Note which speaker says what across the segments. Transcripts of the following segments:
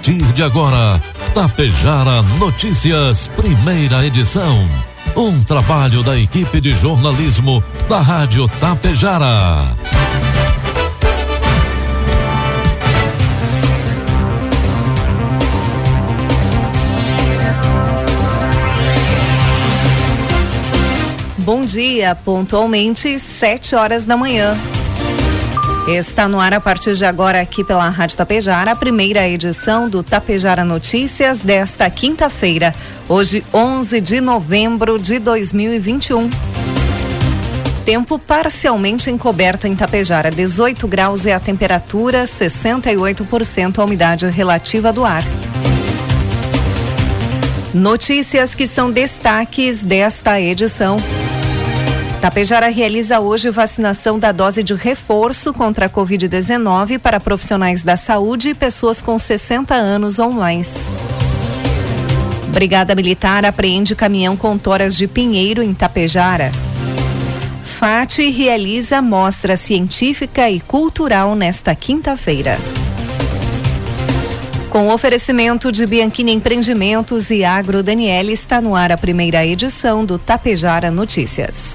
Speaker 1: partir de agora, Tapejara Notícias, primeira edição. Um trabalho da equipe de jornalismo da Rádio Tapejara.
Speaker 2: Bom dia, pontualmente, 7 horas da manhã. Está no ar a partir de agora aqui pela Rádio Tapejara, a primeira edição do Tapejara Notícias desta quinta-feira, hoje 11 de novembro de 2021. Tempo parcialmente encoberto em Tapejara, 18 graus é a temperatura, 68% a umidade relativa do ar. Notícias que são destaques desta edição. Tapejara realiza hoje vacinação da dose de reforço contra a Covid-19 para profissionais da saúde e pessoas com 60 anos ou mais. Brigada Militar apreende caminhão com toras de pinheiro em Tapejara. FAT realiza mostra científica e cultural nesta quinta-feira. Com oferecimento de Bianchini Empreendimentos e Agro Daniele, está no ar a primeira edição do Tapejara Notícias.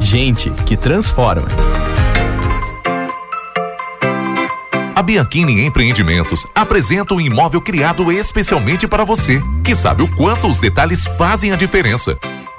Speaker 3: Gente que transforma.
Speaker 4: A Bianchini Empreendimentos apresenta um imóvel criado especialmente para você, que sabe o quanto os detalhes fazem a diferença.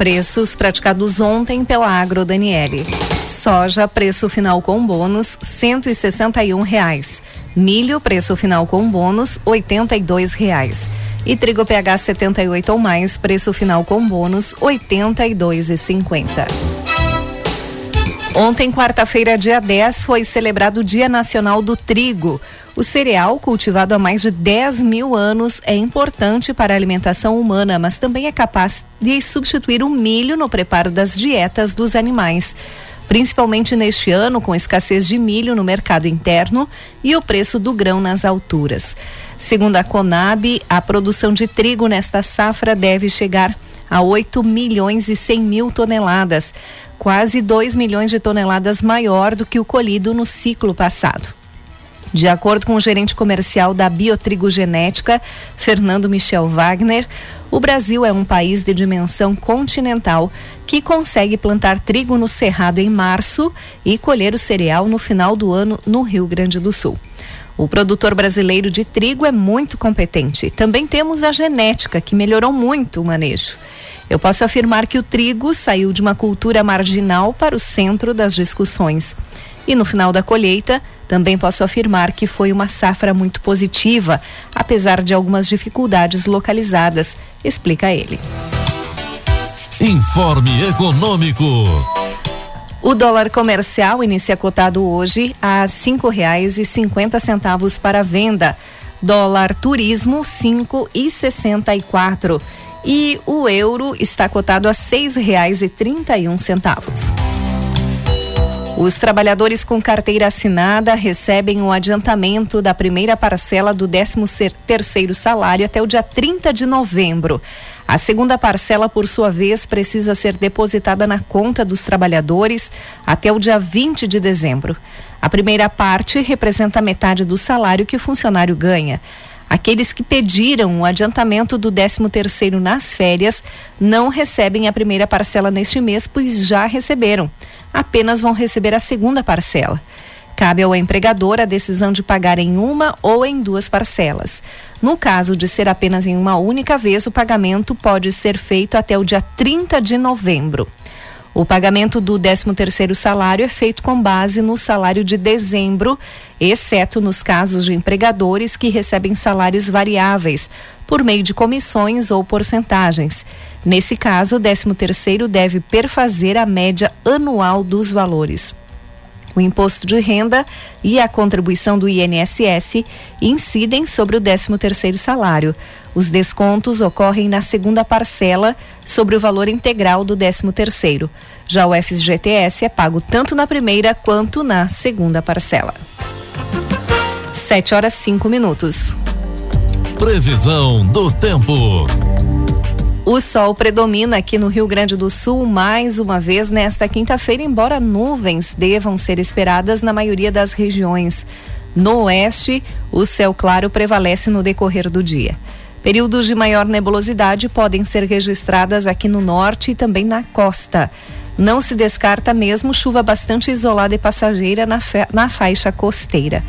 Speaker 2: Preços praticados ontem pela Agro Daniele. Soja, preço final com bônus, cento e sessenta e um reais. Milho, preço final com bônus, oitenta e dois reais. E trigo PH 78 ou mais, preço final com bônus, oitenta e dois e cinquenta. Ontem, quarta-feira, dia 10, foi celebrado o Dia Nacional do Trigo. O cereal, cultivado há mais de 10 mil anos, é importante para a alimentação humana, mas também é capaz de substituir o milho no preparo das dietas dos animais. Principalmente neste ano, com escassez de milho no mercado interno e o preço do grão nas alturas. Segundo a Conab, a produção de trigo nesta safra deve chegar a 8 milhões e 100 mil toneladas, quase 2 milhões de toneladas maior do que o colhido no ciclo passado. De acordo com o gerente comercial da Biotrigogenética, Fernando Michel Wagner, o Brasil é um país de dimensão continental que consegue plantar trigo no cerrado em março e colher o cereal no final do ano no Rio Grande do Sul. O produtor brasileiro de trigo é muito competente. Também temos a genética, que melhorou muito o manejo. Eu posso afirmar que o trigo saiu de uma cultura marginal para o centro das discussões. E no final da colheita, também posso afirmar que foi uma safra muito positiva, apesar de algumas dificuldades localizadas, explica ele.
Speaker 1: Informe Econômico.
Speaker 2: O dólar comercial inicia cotado hoje a cinco reais e cinquenta centavos para venda. Dólar turismo cinco e sessenta e quatro. E o euro está cotado a seis reais e trinta e um centavos. Os trabalhadores com carteira assinada recebem o adiantamento da primeira parcela do 13 terceiro salário até o dia 30 de novembro. A segunda parcela, por sua vez, precisa ser depositada na conta dos trabalhadores até o dia 20 de dezembro. A primeira parte representa metade do salário que o funcionário ganha. Aqueles que pediram o adiantamento do 13 terceiro nas férias não recebem a primeira parcela neste mês, pois já receberam apenas vão receber a segunda parcela. Cabe ao empregador a decisão de pagar em uma ou em duas parcelas. No caso de ser apenas em uma única vez, o pagamento pode ser feito até o dia 30 de novembro. O pagamento do 13º salário é feito com base no salário de dezembro, exceto nos casos de empregadores que recebem salários variáveis, por meio de comissões ou porcentagens. Nesse caso, o 13º deve perfazer a média anual dos valores. O imposto de renda e a contribuição do INSS incidem sobre o 13º salário. Os descontos ocorrem na segunda parcela sobre o valor integral do 13º. Já o FGTS é pago tanto na primeira quanto na segunda parcela. 7 horas 5 minutos.
Speaker 1: Previsão do tempo.
Speaker 2: O sol predomina aqui no Rio Grande do Sul mais uma vez nesta quinta-feira, embora nuvens devam ser esperadas na maioria das regiões. No oeste, o céu claro prevalece no decorrer do dia. Períodos de maior nebulosidade podem ser registradas aqui no norte e também na costa. Não se descarta mesmo chuva bastante isolada e passageira na, na faixa costeira.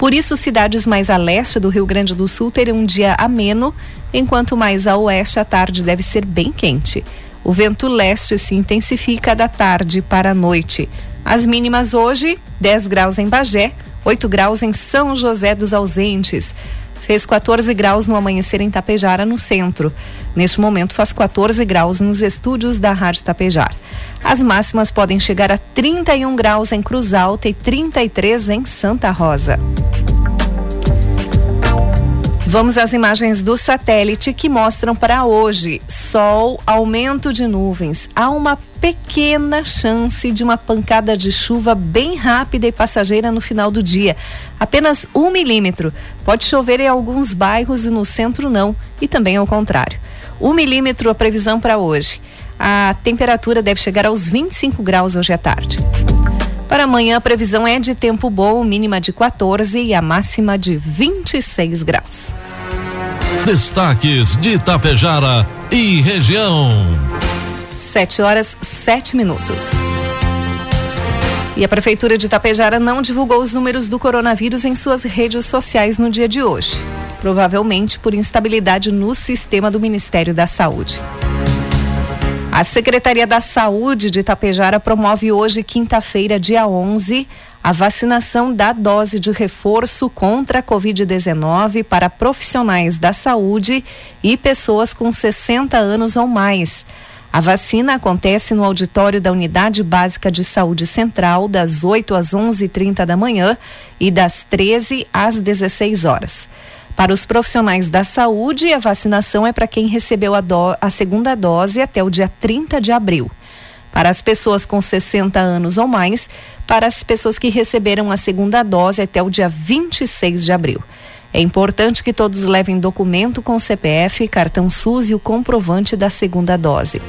Speaker 2: Por isso, cidades mais a leste do Rio Grande do Sul terão um dia ameno, enquanto mais a oeste a tarde deve ser bem quente. O vento leste se intensifica da tarde para a noite. As mínimas hoje: 10 graus em Bagé, 8 graus em São José dos Ausentes. Fez 14 graus no amanhecer em Tapejara, no centro. Neste momento, faz 14 graus nos estúdios da Rádio Tapejar. As máximas podem chegar a 31 graus em Cruz Alta e 33 em Santa Rosa. Vamos às imagens do satélite que mostram para hoje sol, aumento de nuvens. Há uma pequena chance de uma pancada de chuva bem rápida e passageira no final do dia. Apenas um milímetro. Pode chover em alguns bairros e no centro não, e também ao contrário. Um milímetro a previsão para hoje. A temperatura deve chegar aos 25 graus hoje à tarde. Para amanhã, a previsão é de tempo bom, mínima de 14 e a máxima de 26 graus.
Speaker 1: Destaques de Itapejara e região.
Speaker 2: 7 horas 7 minutos. E a Prefeitura de Itapejara não divulgou os números do coronavírus em suas redes sociais no dia de hoje, provavelmente por instabilidade no sistema do Ministério da Saúde. A Secretaria da Saúde de Itapejara promove hoje, quinta-feira, dia 11, a vacinação da dose de reforço contra a Covid-19 para profissionais da saúde e pessoas com 60 anos ou mais. A vacina acontece no auditório da Unidade Básica de Saúde Central, das 8 às 11h30 da manhã e das 13 às 16 horas. Para os profissionais da saúde, a vacinação é para quem recebeu a, do, a segunda dose até o dia 30 de abril. Para as pessoas com 60 anos ou mais, para as pessoas que receberam a segunda dose até o dia 26 de abril. É importante que todos levem documento com CPF, cartão SUS e o comprovante da segunda dose.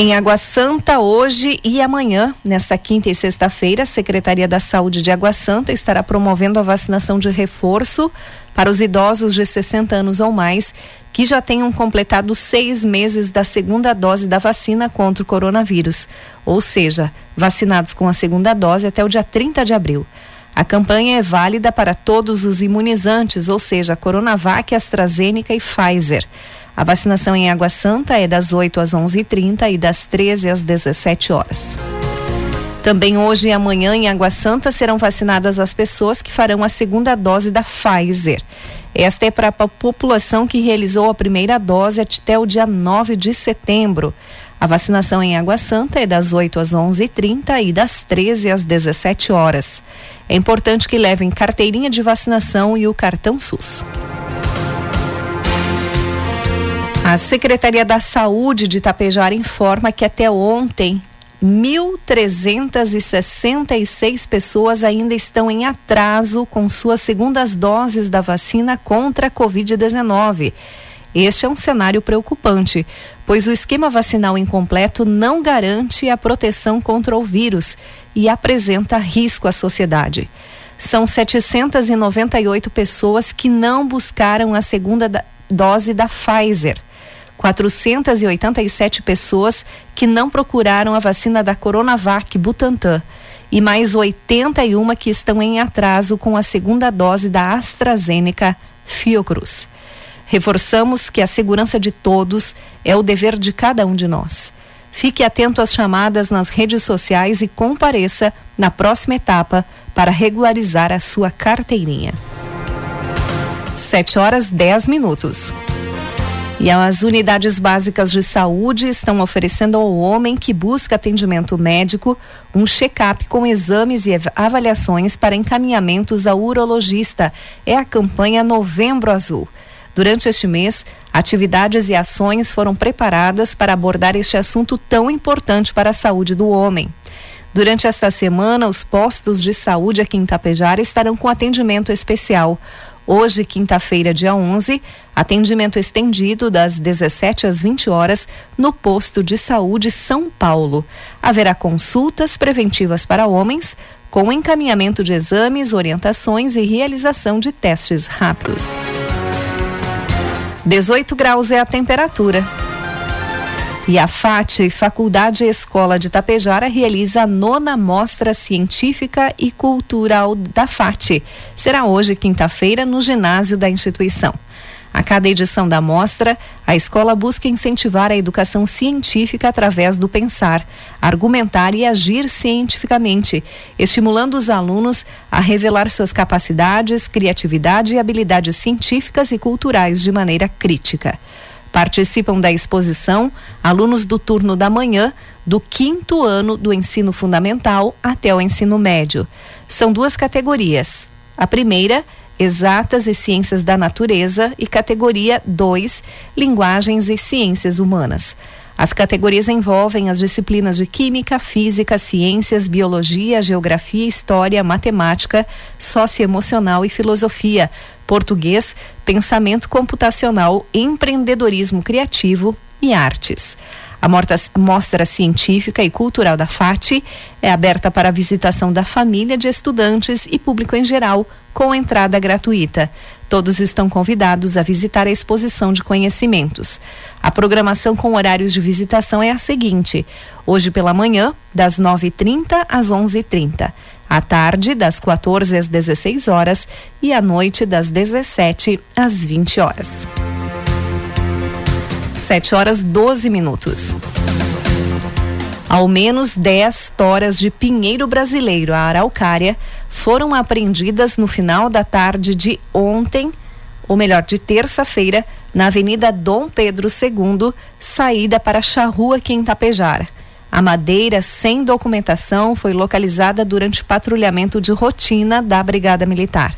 Speaker 2: Em Água Santa, hoje e amanhã, nesta quinta e sexta-feira, a Secretaria da Saúde de Água Santa estará promovendo a vacinação de reforço para os idosos de 60 anos ou mais que já tenham completado seis meses da segunda dose da vacina contra o coronavírus, ou seja, vacinados com a segunda dose até o dia 30 de abril. A campanha é válida para todos os imunizantes, ou seja, Coronavac, AstraZeneca e Pfizer. A vacinação em Água Santa é das 8 às 11h30 e das 13 às 17 horas. Também hoje e amanhã em Água Santa serão vacinadas as pessoas que farão a segunda dose da Pfizer. Esta é para a população que realizou a primeira dose até o dia 9 de setembro. A vacinação em Água Santa é das 8 às 11h30 e das 13 às 17 horas. É importante que levem carteirinha de vacinação e o cartão SUS. A Secretaria da Saúde de Itapejara informa que até ontem 1.366 pessoas ainda estão em atraso com suas segundas doses da vacina contra a Covid-19. Este é um cenário preocupante, pois o esquema vacinal incompleto não garante a proteção contra o vírus e apresenta risco à sociedade. São 798 pessoas que não buscaram a segunda dose da Pfizer. 487 pessoas que não procuraram a vacina da Coronavac Butantan e mais 81 que estão em atraso com a segunda dose da AstraZeneca Fiocruz. Reforçamos que a segurança de todos é o dever de cada um de nós. Fique atento às chamadas nas redes sociais e compareça na próxima etapa para regularizar a sua carteirinha. 7 horas 10 minutos. E as unidades básicas de saúde estão oferecendo ao homem que busca atendimento médico um check-up com exames e avaliações para encaminhamentos ao urologista. É a campanha Novembro Azul. Durante este mês, atividades e ações foram preparadas para abordar este assunto tão importante para a saúde do homem. Durante esta semana, os postos de saúde aqui em Tapejara estarão com atendimento especial. Hoje, quinta-feira, dia 11, atendimento estendido das 17 às 20 horas no posto de saúde São Paulo. Haverá consultas preventivas para homens, com encaminhamento de exames, orientações e realização de testes rápidos. 18 graus é a temperatura. E a FAT, Faculdade Escola de Tapejara, realiza a nona Mostra Científica e Cultural da FAT. Será hoje, quinta-feira, no ginásio da instituição. A cada edição da mostra, a escola busca incentivar a educação científica através do pensar, argumentar e agir cientificamente, estimulando os alunos a revelar suas capacidades, criatividade e habilidades científicas e culturais de maneira crítica. Participam da exposição alunos do turno da manhã do quinto ano do ensino fundamental até o ensino médio. São duas categorias. A primeira, Exatas e Ciências da Natureza, e categoria 2, Linguagens e Ciências Humanas. As categorias envolvem as disciplinas de Química, Física, Ciências, Biologia, Geografia, História, Matemática, Socioemocional e Filosofia, Português, Pensamento Computacional, Empreendedorismo Criativo e Artes. A mostra científica e cultural da FAT é aberta para a visitação da família de estudantes e público em geral, com entrada gratuita. Todos estão convidados a visitar a exposição de conhecimentos. A programação com horários de visitação é a seguinte: hoje pela manhã, das 9h30 às 11h30. À tarde, das 14 às 16 horas e à noite, das 17 às 20 horas. 7 horas 12 minutos. Ao menos 10 toras de pinheiro brasileiro, a araucária, foram apreendidas no final da tarde de ontem, ou melhor, de terça-feira, na Avenida Dom Pedro II, saída para Charrua, aqui em Tapejara. A madeira sem documentação foi localizada durante patrulhamento de rotina da Brigada Militar.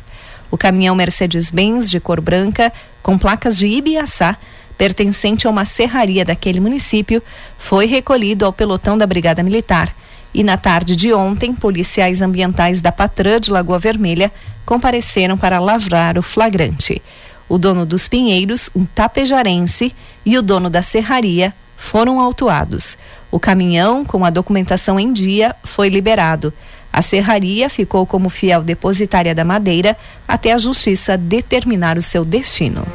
Speaker 2: O caminhão Mercedes-Benz de cor branca, com placas de Ibiaçá, pertencente a uma serraria daquele município, foi recolhido ao pelotão da Brigada Militar. E na tarde de ontem, policiais ambientais da Patrã de Lagoa Vermelha compareceram para lavrar o flagrante. O dono dos pinheiros, um tapejarense, e o dono da serraria foram autuados. O caminhão, com a documentação em dia, foi liberado. A serraria ficou como fiel depositária da madeira até a justiça determinar o seu destino.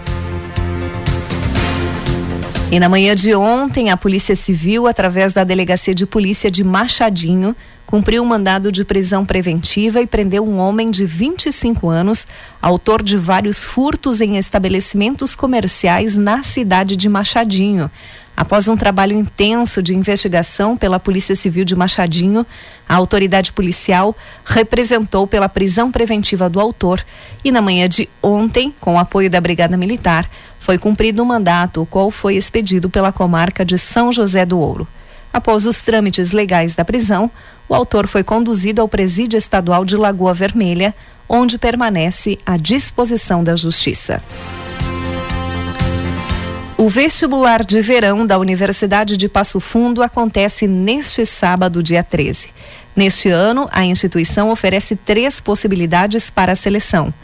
Speaker 2: E na manhã de ontem, a Polícia Civil, através da Delegacia de Polícia de Machadinho, cumpriu um mandado de prisão preventiva e prendeu um homem de 25 anos, autor de vários furtos em estabelecimentos comerciais na cidade de Machadinho. Após um trabalho intenso de investigação pela Polícia Civil de Machadinho, a autoridade policial representou pela prisão preventiva do autor e na manhã de ontem, com o apoio da Brigada Militar, foi cumprido o um mandato, o qual foi expedido pela comarca de São José do Ouro. Após os trâmites legais da prisão, o autor foi conduzido ao Presídio Estadual de Lagoa Vermelha, onde permanece à disposição da Justiça. O vestibular de verão da Universidade de Passo Fundo acontece neste sábado, dia 13. Neste ano, a instituição oferece três possibilidades para a seleção: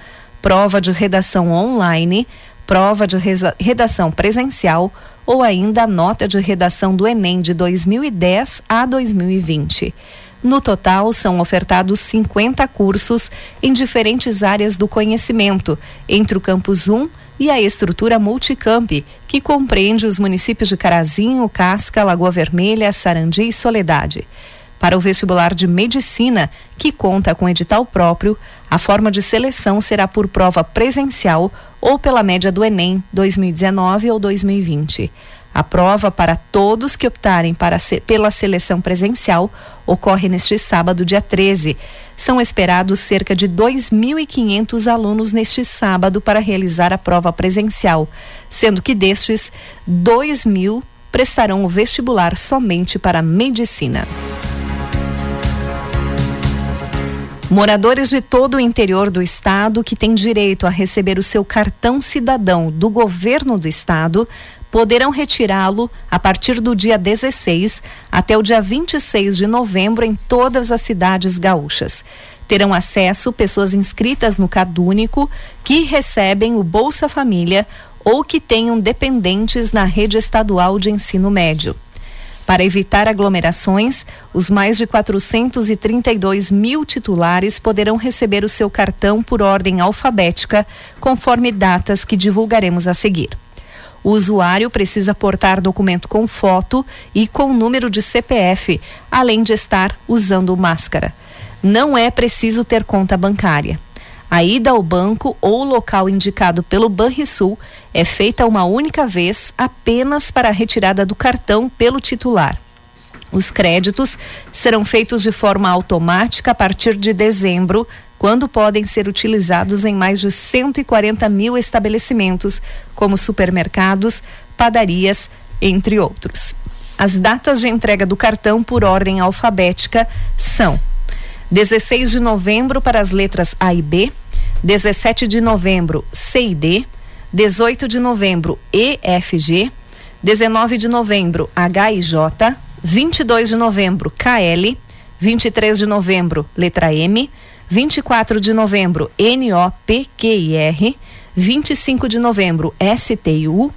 Speaker 2: prova de redação online, prova de redação presencial ou ainda nota de redação do Enem de 2010 a 2020. No total, são ofertados 50 cursos em diferentes áreas do conhecimento, entre o Campus 1 e a estrutura Multicamp, que compreende os municípios de Carazinho, Casca, Lagoa Vermelha, Sarandi e Soledade. Para o vestibular de medicina, que conta com edital próprio, a forma de seleção será por prova presencial ou pela média do Enem 2019 ou 2020. A prova para todos que optarem para pela seleção presencial ocorre neste sábado, dia 13. São esperados cerca de 2.500 alunos neste sábado para realizar a prova presencial, sendo que destes, 2 mil prestarão o vestibular somente para medicina. Moradores de todo o interior do estado que têm direito a receber o seu cartão cidadão do governo do estado poderão retirá-lo a partir do dia 16 até o dia 26 de novembro em todas as cidades gaúchas. Terão acesso pessoas inscritas no Cadúnico que recebem o Bolsa Família ou que tenham dependentes na rede estadual de ensino médio. Para evitar aglomerações, os mais de 432 mil titulares poderão receber o seu cartão por ordem alfabética, conforme datas que divulgaremos a seguir. O usuário precisa portar documento com foto e com número de CPF, além de estar usando máscara. Não é preciso ter conta bancária. A ida ao banco ou local indicado pelo Banrisul é feita uma única vez apenas para a retirada do cartão pelo titular. Os créditos serão feitos de forma automática a partir de dezembro, quando podem ser utilizados em mais de 140 mil estabelecimentos, como supermercados, padarias, entre outros. As datas de entrega do cartão por ordem alfabética são 16 de novembro para as letras A e B, 17 de novembro C e D, 18 de novembro E, F, G, 19 de novembro H e J, 22 de novembro KL, 23 de novembro letra M, 24 de novembro NOPQIR, 25 de novembro STU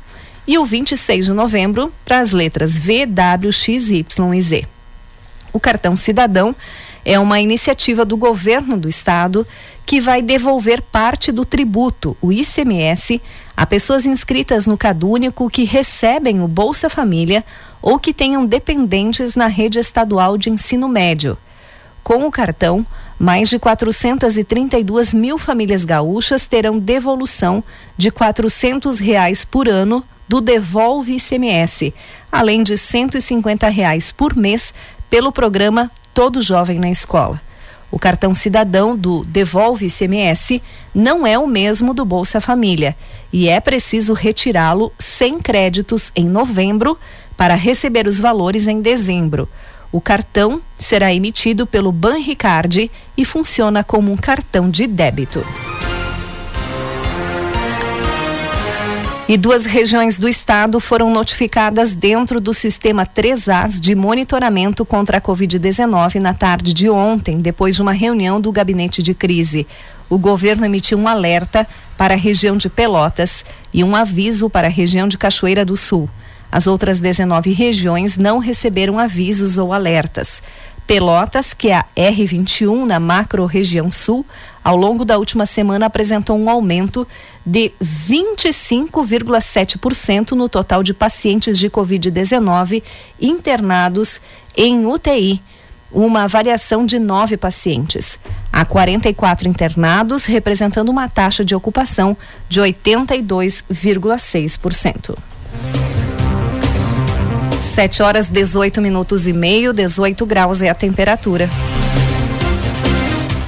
Speaker 2: e o 26 de novembro para as letras V, W, X, Y e Z. O cartão cidadão é uma iniciativa do governo do estado que vai devolver parte do tributo, o ICMS, a pessoas inscritas no Cadúnico que recebem o Bolsa Família ou que tenham dependentes na rede estadual de ensino médio. Com o cartão, mais de 432 mil famílias gaúchas terão devolução de R$ reais por ano do Devolve ICMS, além de 150 reais por mês pelo programa Todo Jovem na Escola. O cartão cidadão do Devolve ICMS não é o mesmo do Bolsa Família e é preciso retirá-lo sem créditos em novembro para receber os valores em dezembro. O cartão será emitido pelo Banricard e funciona como um cartão de débito. E duas regiões do estado foram notificadas dentro do sistema 3As de monitoramento contra a Covid-19 na tarde de ontem, depois de uma reunião do gabinete de crise. O governo emitiu um alerta para a região de Pelotas e um aviso para a região de Cachoeira do Sul. As outras 19 regiões não receberam avisos ou alertas. Pelotas, que é a R21 na macro-região sul, ao longo da última semana apresentou um aumento de 25,7% no total de pacientes de Covid-19 internados em UTI, uma variação de nove pacientes. Há 44 internados, representando uma taxa de ocupação de 82,6%. 7 horas 18 minutos e meio, 18 graus é a temperatura.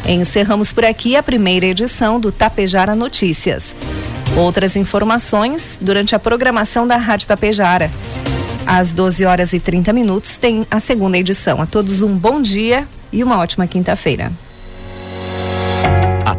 Speaker 2: Encerramos por aqui a primeira edição do Tapejara Notícias. Outras informações durante a programação da Rádio Tapejara. Às 12 horas e 30 minutos tem a segunda edição. A todos um bom dia e uma ótima quinta-feira.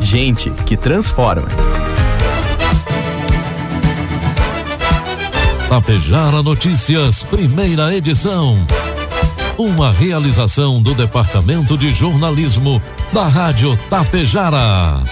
Speaker 3: Gente que transforma.
Speaker 1: Tapejara Notícias, primeira edição. Uma realização do Departamento de Jornalismo da Rádio Tapejara.